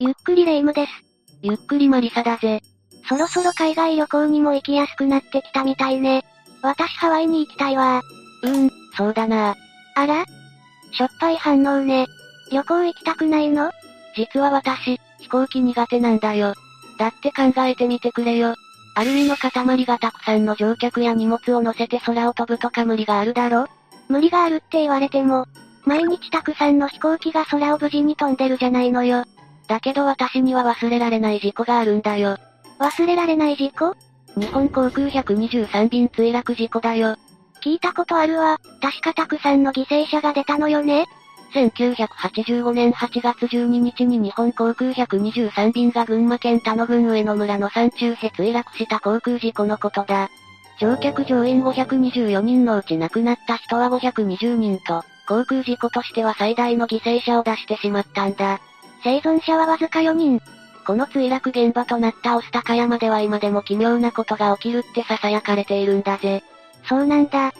ゆっくりレ夢ムです。ゆっくりマリサだぜ。そろそろ海外旅行にも行きやすくなってきたみたいね。私ハワイに行きたいわうーん、そうだなあら？しょっぱい反応ね。旅行行きたくないの？実は私、飛行機苦手なんだよ。だって考えてみてくれよ。アルミの塊がたくさんの乗客や荷物を乗せて空を飛ぶとか無理があるだろ？無理があるって言われても、毎日たくさんの飛行機が空を無事に飛んでるじゃないのよ。だけど私には忘れられない事故があるんだよ。忘れられない事故？日本航空123便墜落事故だよ。聞いたことあるわ。確かたくさんの犠牲者が出たのよね。1985年8月12日に日本航空123便が群馬県田野郡上野村の山中へ墜落した航空事故のことだ。乗客乗員524人のうち亡くなった人は520人と、航空事故としては最大の犠牲者を出してしまったんだ。生存者はわずか4人。この墜落現場となった御巣高山では今でも奇妙なことが起きるって囁かれているんだぜ。そうなんだ。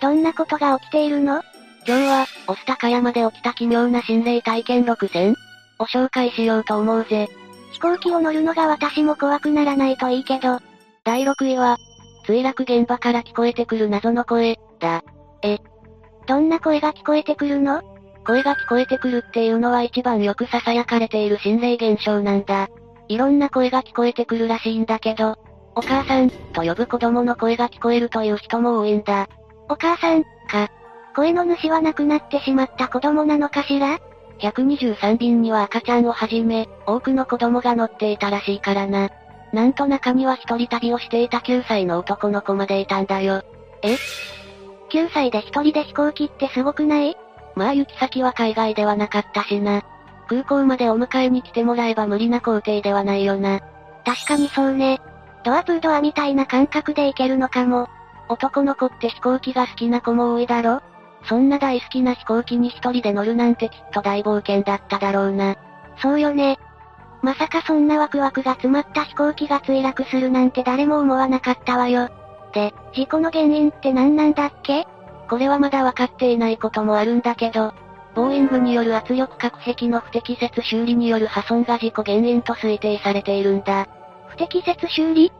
どんなことが起きているの？今日は、御巣高山で起きた奇妙な心霊体験6選を紹介しようと思うぜ。飛行機を乗るのが私も怖くならないといいけど。第6位は、墜落現場から聞こえてくる謎の声、だ。え、どんな声が聞こえてくるの？声が聞こえてくるっていうのは一番よく囁かれている心霊現象なんだ。いろんな声が聞こえてくるらしいんだけど、お母さん、と呼ぶ子供の声が聞こえるという人も多いんだ。お母さん、か。声の主は亡くなってしまった子供なのかしら？123便には赤ちゃんをはじめ、多くの子供が乗っていたらしいからな。なんと中には一人旅をしていた9歳の男の子までいたんだよ。え ?9 歳で一人で飛行機ってすごくない？まあ行き先は海外ではなかったしな。空港までお迎えに来てもらえば無理な工程ではないよな。確かにそうね。ドアプードアみたいな感覚で行けるのかも。男の子って飛行機が好きな子も多いだろ？そんな大好きな飛行機に一人で乗るなんてきっと大冒険だっただろうな。そうよね。まさかそんなワクワクが詰まった飛行機が墜落するなんて誰も思わなかったわよ。で、事故の原因って何なんだっけ？これはまだ分かっていないこともあるんだけど、ボーイングによる圧力隔壁の不適切修理による破損が事故原因と推定されているんだ。不適切修理？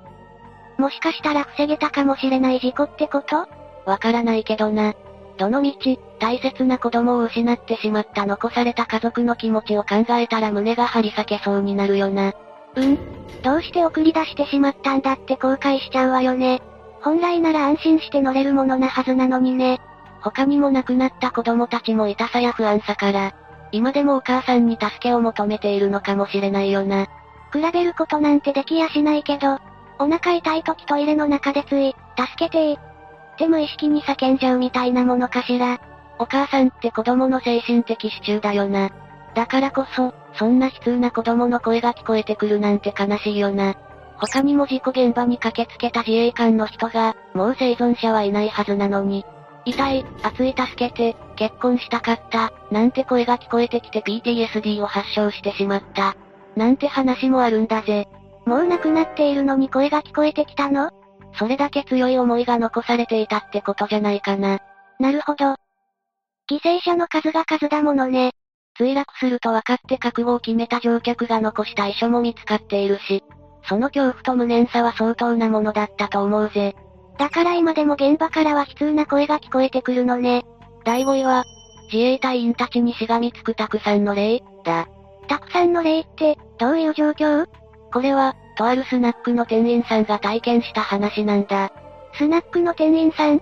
もしかしたら防げたかもしれない事故ってこと？わからないけどな。どのみち、大切な子供を失ってしまった残された家族の気持ちを考えたら胸が張り裂けそうになるよな。うん。どうして送り出してしまったんだって後悔しちゃうわよね。本来なら安心して乗れるものなはずなのにね。他にも亡くなった子供たちも痛さや不安さから、今でもお母さんに助けを求めているのかもしれないよな。比べることなんてできやしないけど、お腹痛い時トイレの中でつい、助けてー。って無意識に叫んじゃうみたいなものかしら。お母さんって子供の精神的支柱だよな。だからこそ、そんな悲痛な子供の声が聞こえてくるなんて悲しいよな。他にも事故現場に駆けつけた自衛官の人が、もう生存者はいないはずなのに、痛い、熱い助けて、結婚したかった、なんて声が聞こえてきて PTSD を発症してしまった。なんて話もあるんだぜ。もう亡くなっているのに声が聞こえてきたの？それだけ強い思いが残されていたってことじゃないかな。なるほど。犠牲者の数が数だものね。墜落すると分かって覚悟を決めた乗客が残した遺書も見つかっているし、その恐怖と無念さは相当なものだったと思うぜ。だから今でも現場からは悲痛な声が聞こえてくるのね。第5位は、自衛隊員たちにしがみつくたくさんの霊、だ。たくさんの霊って、どういう状況？これは、とあるスナックの店員さんが体験した話なんだ。スナックの店員さん？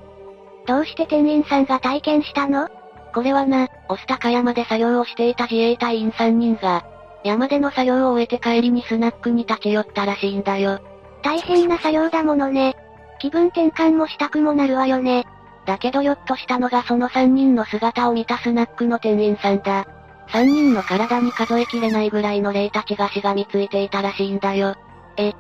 どうして店員さんが体験したの？これはな、御巣高山で作業をしていた自衛隊員3人が、山での作業を終えて帰りにスナックに立ち寄ったらしいんだよ。大変な作業だものね。気分転換もしたくもなるわよね。だけどよっとしたのがその3人の姿を見たスナックの店員さんだ。3人の体に数えきれないぐらいの霊たちがしがみついていたらしいんだよ。え、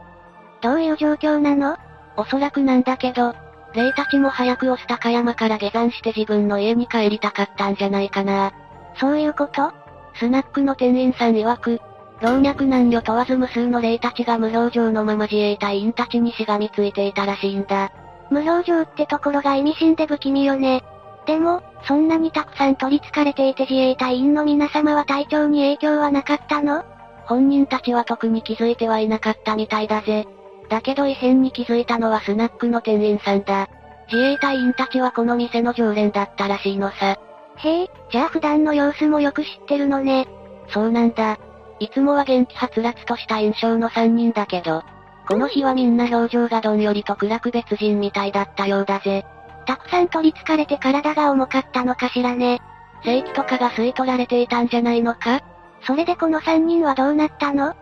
どういう状況なの？おそらくなんだけど、霊たちも早く御巣高山から下山して自分の家に帰りたかったんじゃないかな。そういうこと？スナックの店員さん曰く、老若男女問わず無数の霊たちが無表情のまま自衛隊員たちにしがみついていたらしいんだ。無表情ってところが意味深で不気味よね。でも、そんなにたくさん取り憑かれていて自衛隊員の皆様は体調に影響はなかったの？本人たちは特に気づいてはいなかったみたいだぜ。だけど異変に気づいたのはスナックの店員さんだ。自衛隊員たちはこの店の常連だったらしいのさ。へえ、じゃあ普段の様子もよく知ってるのね。そうなんだ。いつもは元気はつらつとした印象の3人だけど、この日はみんな表情がどんよりと暗く別人みたいだったようだぜ。たくさん取り憑かれて体が重かったのかしらね。正規とかが吸い取られていたんじゃないのか？それでこの3人はどうなったの？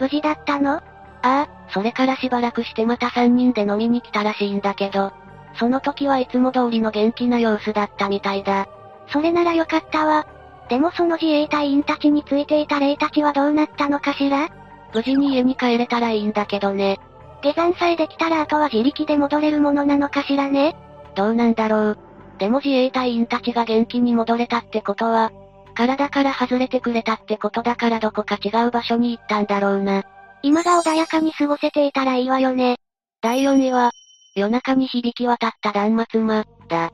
無事だったの？ああ、それからしばらくしてまた3人で飲みに来たらしいんだけど、その時はいつも通りの元気な様子だったみたいだ。それならよかったわ。でもその自衛隊員たちについていた霊たちはどうなったのかしら？無事に家に帰れたらいいんだけどね。下山さえできたらあとは自力で戻れるものなのかしらね？どうなんだろう。でも自衛隊員たちが元気に戻れたってことは、体から外れてくれたってことだからどこか違う場所に行ったんだろうな。今が穏やかに過ごせていたらいいわよね。第4位は、夜中に響き渡った断末魔、だ。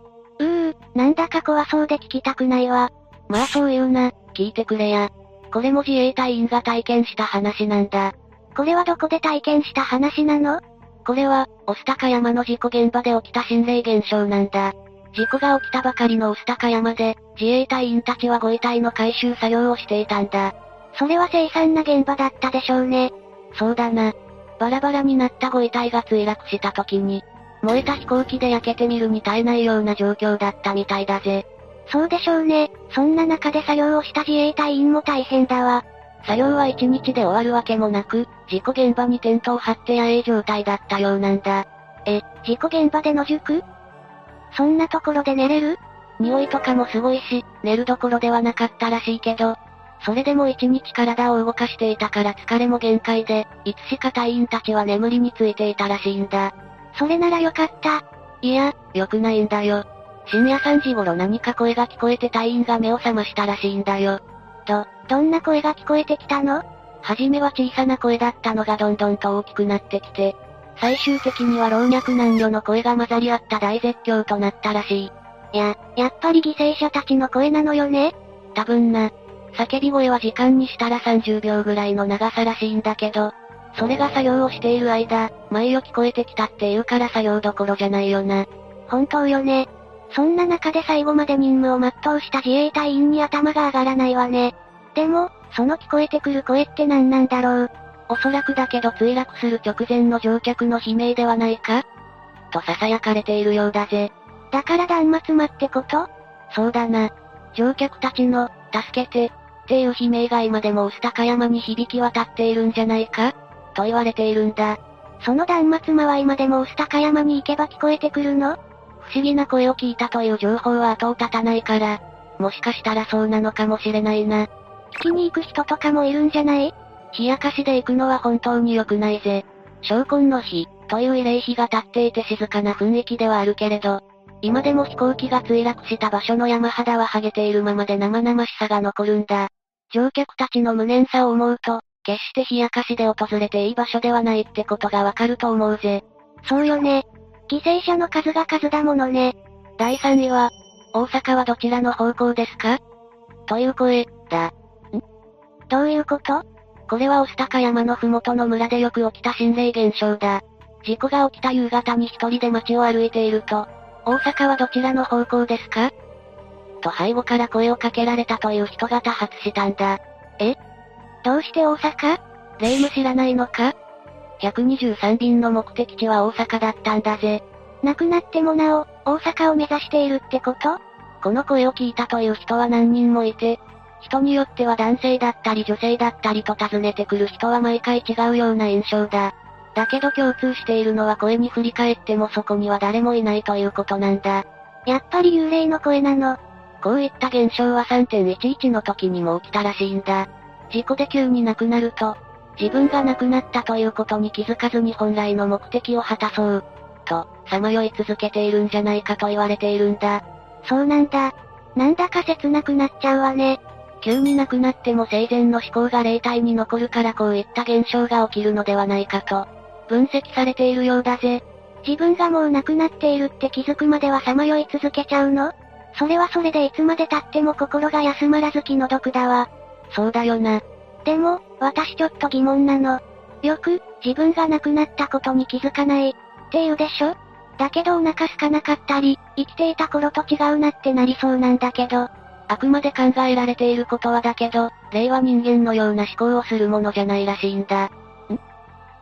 なんだか怖そうで聞きたくないわ。まあそう言うな、聞いてくれや。これも自衛隊員が体験した話なんだ。これはどこで体験した話なの？これは、御巣高山の事故現場で起きた心霊現象なんだ。事故が起きたばかりの御巣高山で、自衛隊員たちはご遺体の回収作業をしていたんだ。それは凄惨な現場だったでしょうね。そうだな。バラバラになったご遺体が墜落した時に、燃えた飛行機で焼けてみるに耐えないような状況だったみたいだぜ。そうでしょうね。そんな中で作業をした自衛隊員も大変だわ。作業は一日で終わるわけもなく、事故現場にテントを張って野営状態だったようなんだ。え、事故現場で野宿？そんなところで寝れる？匂いとかもすごいし、寝るどころではなかったらしいけど、それでも一日体を動かしていたから疲れも限界で、いつしか隊員たちは眠りについていたらしいんだ。それならよかった。いや、良くないんだよ。深夜3時頃何か声が聞こえて隊員が目を覚ましたらしいんだよ。ど、どんな声が聞こえてきたの？はじめは小さな声だったのがどんどんと大きくなってきて、最終的には老若男女の声が混ざり合った大絶叫となったらしい。や、やっぱり犠牲者たちの声なのよね多分な。叫び声は時間にしたら30秒ぐらいの長さらしいんだけど、それが作業をしている間、前を聞こえてきたって言うから作業どころじゃないよな。本当よね。そんな中で最後まで任務を全うした自衛隊員に頭が上がらないわね。でも、その聞こえてくる声って何なんだろう。おそらくだけど墜落する直前の乗客の悲鳴ではないかと囁かれているようだぜ。だから断末魔ってこと？そうだな。乗客たちの、助けて、っていう悲鳴が今でも薄高山に響き渡っているんじゃないかと言われているんだ。その断末魔は今でも薄高山に行けば聞こえてくるの？不思議な声を聞いたという情報は後を絶たないから、もしかしたらそうなのかもしれないな。聞きに行く人とかもいるんじゃない？冷やかしで行くのは本当に良くないぜ。昇魂の日、という慰霊碑が立っていて静かな雰囲気ではあるけれど、今でも飛行機が墜落した場所の山肌は剥げているままで生々しさが残るんだ。乗客たちの無念さを思うと、決して冷やかしで訪れていい場所ではないってことがわかると思うぜ。そうよね。犠牲者の数が数だものね。第3位は、大阪はどちらの方向ですか？という声、だ。ん？どういうこと？これは御巣高山のふもとの村でよく起きた心霊現象だ。事故が起きた夕方に一人で街を歩いていると、大阪はどちらの方向ですか？と背後から声をかけられたという人が多発したんだ。え？どうして大阪？霊夢知らないのか ?123 便の目的地は大阪だったんだぜ。亡くなってもなお、大阪を目指しているってこと？この声を聞いたという人は何人もいて、人によっては男性だったり女性だったりと尋ねてくる人は毎回違うような印象だ。だけど共通しているのは声に振り返ってもそこには誰もいないということなんだ。やっぱり幽霊の声なの。こういった現象は3.11の時にも起きたらしいんだ。事故で急に亡くなると、自分が亡くなったということに気づかずに本来の目的を果たそう、と、さまよい続けているんじゃないかと言われているんだ。そうなんだ。なんだか切なくなっちゃうわね。急に亡くなっても生前の思考が霊体に残るからこういった現象が起きるのではないかと、分析されているようだぜ。自分がもう亡くなっているって気づくまではさまよい続けちゃうの？それはそれでいつまで経っても心が休まらず気の毒だわ。そうだよな。でも、私ちょっと疑問なの。よく、自分が亡くなったことに気づかない、って言うでしょ？だけどお腹空かなかったり、生きていた頃と違うなってなりそうなんだけど、あくまで考えられていることはだけど、霊は人間のような思考をするものじゃないらしいんだ。ん？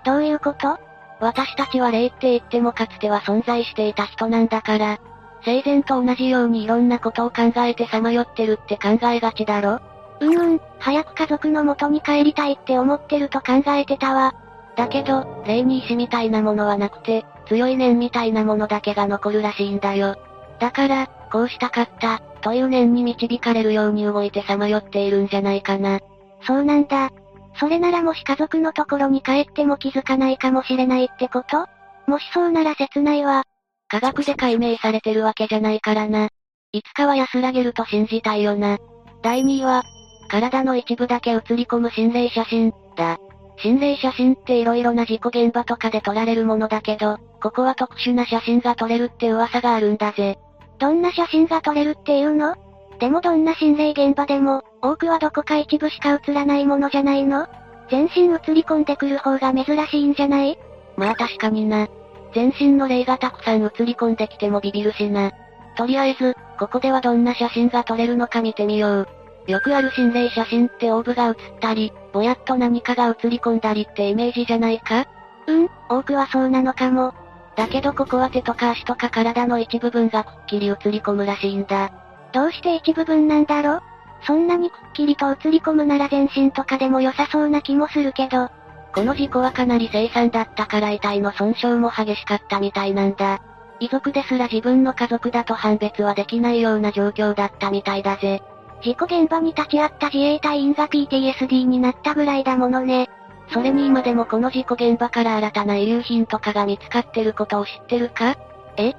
どういうこと？私たちは霊って言ってもかつては存在していた人なんだから、生前と同じようにいろんなことを考えてさまよってるって考えがちだろ？うんうん、早く家族の元に帰りたいって思ってると考えてたわ。だけど、霊に石みたいなものはなくて、強い念みたいなものだけが残るらしいんだよ。だから、こうしたかった、という念に導かれるように動いてさまよっているんじゃないかな。そうなんだ。それならもし家族のところに帰っても気づかないかもしれないってこと？もしそうなら切ないわ。科学で解明されてるわけじゃないからな。いつかは安らげると信じたいよな。第2位は、体の一部だけ映り込む心霊写真、だ。心霊写真って色々な事故現場とかで撮られるものだけど、ここは特殊な写真が撮れるって噂があるんだぜ。どんな写真が撮れるっていうの？でもどんな心霊現場でも、多くはどこか一部しか映らないものじゃないの？全身映り込んでくる方が珍しいんじゃない？まあ確かにな。全身の霊がたくさん映り込んできてもビビるしな。とりあえず、ここではどんな写真が撮れるのか見てみよう。よくある心霊写真ってオーブが映ったり、ぼやっと何かが映り込んだりってイメージじゃないか？うん、多くはそうなのかも。だけどここは手とか足とか体の一部分がくっきり映り込むらしいんだ。どうして一部分なんだろそんなにくっきりと映り込むなら全身とかでも良さそうな気もするけど。この事故はかなり凄惨だったから遺体の損傷も激しかったみたいなんだ。遺族ですら自分の家族だと判別はできないような状況だったみたいだぜ。事故現場に立ち会った自衛隊員が PTSD になったぐらいだものね。それに今でもこの事故現場から新たな遺留品とかが見つかってることを知ってるか？え？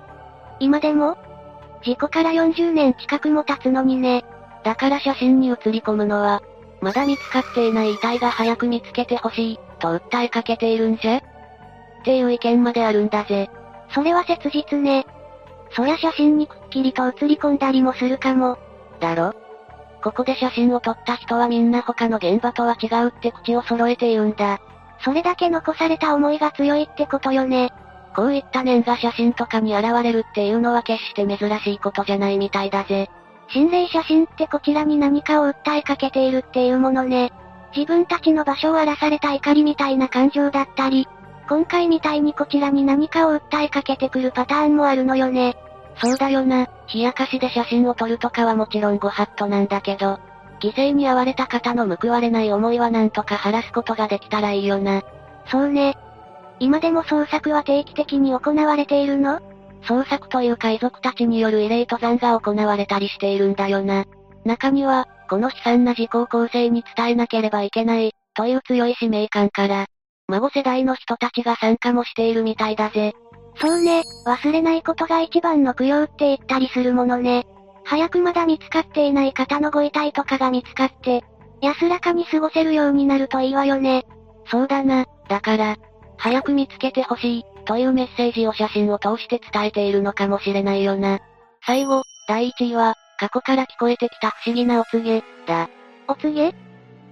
今でも？事故から40年近くも経つのにね。だから写真に写り込むのは、まだ見つかっていない遺体が早く見つけてほしい、と訴えかけているんじゃ？っていう意見まであるんだぜ。それは切実ね。そりゃ写真にくっきりと写り込んだりもするかも。だろ？ここで写真を撮った人はみんな他の現場とは違うって口を揃えて言うんだ。それだけ残された思いが強いってことよね。こういった念が写真とかに現れるっていうのは決して珍しいことじゃないみたいだぜ。心霊写真ってこちらに何かを訴えかけているっていうものね。自分たちの場所を荒らされた怒りみたいな感情だったり、今回みたいにこちらに何かを訴えかけてくるパターンもあるのよね。そうだよな、冷やかしで写真を撮るとかはもちろんご法度なんだけど、犠牲に遭われた方の報われない思いはなんとか晴らすことができたらいいよな。そうね。今でも捜索は定期的に行われているの？捜索というか遺族たちによる慰霊登山が行われたりしているんだよな。中には、この悲惨な事故を後世に伝えなければいけない、という強い使命感から、孫世代の人たちが参加もしているみたいだぜ。そうね、忘れないことが一番の供養って言ったりするものね。早くまだ見つかっていない方のご遺体とかが見つかって、安らかに過ごせるようになるといいわよね。そうだな、だから、早く見つけてほしい、というメッセージを写真を通して伝えているのかもしれないよな。最後、第1位は、過去から聞こえてきた不思議なお告げ、だ。お告げ？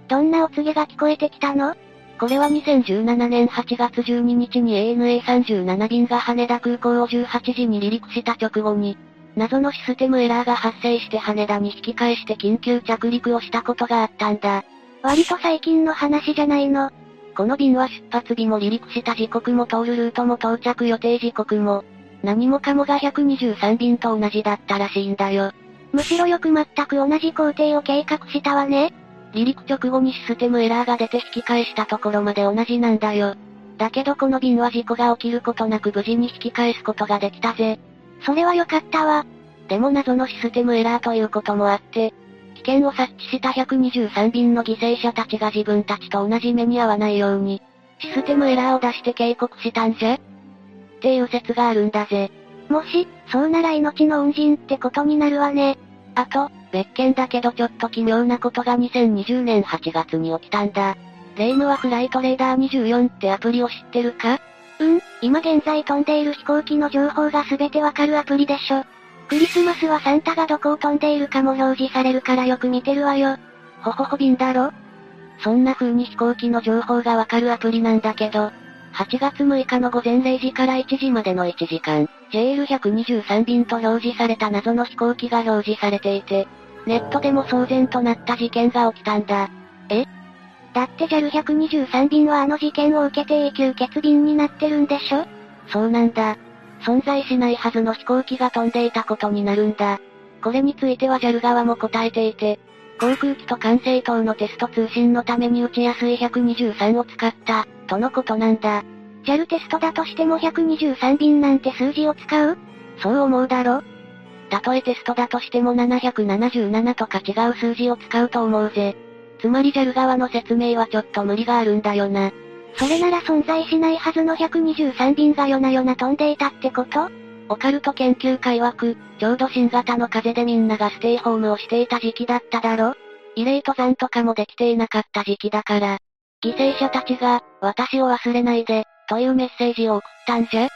どんなお告げが聞こえてきたの？これは2017年8月12日に ANA37 便が羽田空港を18時に離陸した直後に、謎のシステムエラーが発生して羽田に引き返して緊急着陸をしたことがあったんだ。割と最近の話じゃないの。この便は出発日も離陸した時刻も通るルートも到着予定時刻も、何もかもが123便と同じだったらしいんだよ。むしろよく全く同じ工程を計画したわね。離陸直後にシステムエラーが出て引き返したところまで同じなんだよ。だけどこの便は事故が起きることなく無事に引き返すことができたぜ。それは良かったわ。でも謎のシステムエラーということもあって、危険を察知した123便の犠牲者たちが自分たちと同じ目に遭わないように、システムエラーを出して警告したんじゃっていう説があるんだぜ。もし、そうなら命の恩人ってことになるわね。あと、別件だけどちょっと奇妙なことが2020年8月に起きたんだ。レイムはフライトレーダー24ってアプリを知ってるか？うん、今現在飛んでいる飛行機の情報が全てわかるアプリでしょ。クリスマスはサンタがどこを飛んでいるかも表示されるからよく見てるわよ。ほほほ便だろ？そんな風に飛行機の情報がわかるアプリなんだけど、8月6日の午前0時から1時までの1時間、JL123 便と表示された謎の飛行機が表示されていて、ネットでも騒然となった事件が起きたんだ。え？だって JAL123 便はあの事件を受けて永久欠便になってるんでしょ？そうなんだ。存在しないはずの飛行機が飛んでいたことになるんだ。これについては JAL 側も答えていて、航空機と管制塔のテスト通信のために打ちやすい123を使った、とのことなんだ。JAL テストだとしても123便なんて数字を使う？そう思うだろ。たとえテストだとしても777とか違う数字を使うと思うぜ。つまり JAL 側の説明はちょっと無理があるんだよな。それなら存在しないはずの123便が夜な夜な飛んでいたってこと？オカルト研究会枠、ちょうど新型の風でみんながステイホームをしていた時期だっただろ。慰霊登山とかもできていなかった時期だから、犠牲者たちが、私を忘れないで、というメッセージを送ったんじゃ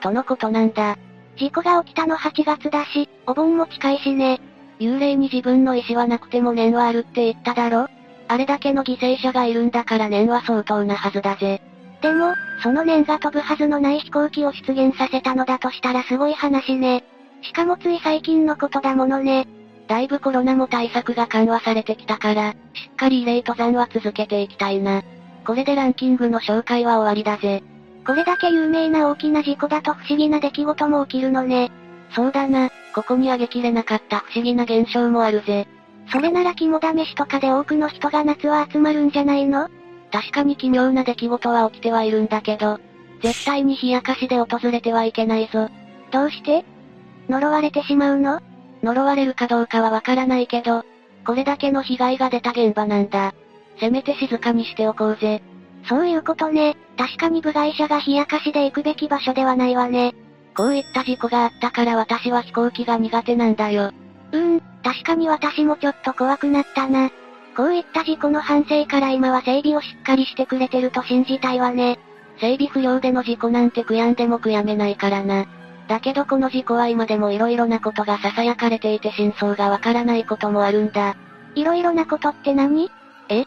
とのことなんだ。事故が起きたの8月だし、お盆も近いしね。幽霊に自分の意思はなくても念はあるって言っただろあれだけの犠牲者がいるんだから念は相当なはずだぜ。でも、その念が飛ぶはずのない飛行機を出現させたのだとしたらすごい話ね。しかもつい最近のことだものね。だいぶコロナも対策が緩和されてきたから、しっかり慰霊登山は続けていきたいな。これでランキングの紹介は終わりだぜ。これだけ有名な大きな事故だと不思議な出来事も起きるのね。そうだな、ここに挙げきれなかった不思議な現象もあるぜ。それなら肝試しとかで多くの人が夏は集まるんじゃないの？確かに奇妙な出来事は起きてはいるんだけど、絶対に冷やかしで訪れてはいけないぞ。どうして？呪われてしまうの？呪われるかどうかはわからないけど、これだけの被害が出た現場なんだ。せめて静かにしておこうぜ。そういうことね。確かに部外者が冷やかしで行くべき場所ではないわね。こういった事故があったから私は飛行機が苦手なんだよ。うーん、確かに私もちょっと怖くなったな。こういった事故の反省から今は整備をしっかりしてくれてると信じたいわね。整備不良での事故なんて悔やんでも悔やめないからな。だけどこの事故は今でも色々なことが囁かれていて真相がわからないこともあるんだ。色々なことって何？え？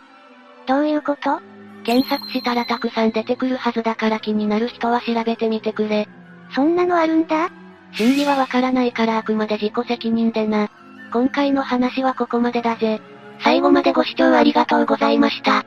どういうこと？検索したらたくさん出てくるはずだから気になる人は調べてみてくれ。そんなのあるんだ？真理はわからないからあくまで自己責任でな。今回の話はここまでだぜ。最後までご視聴ありがとうございました。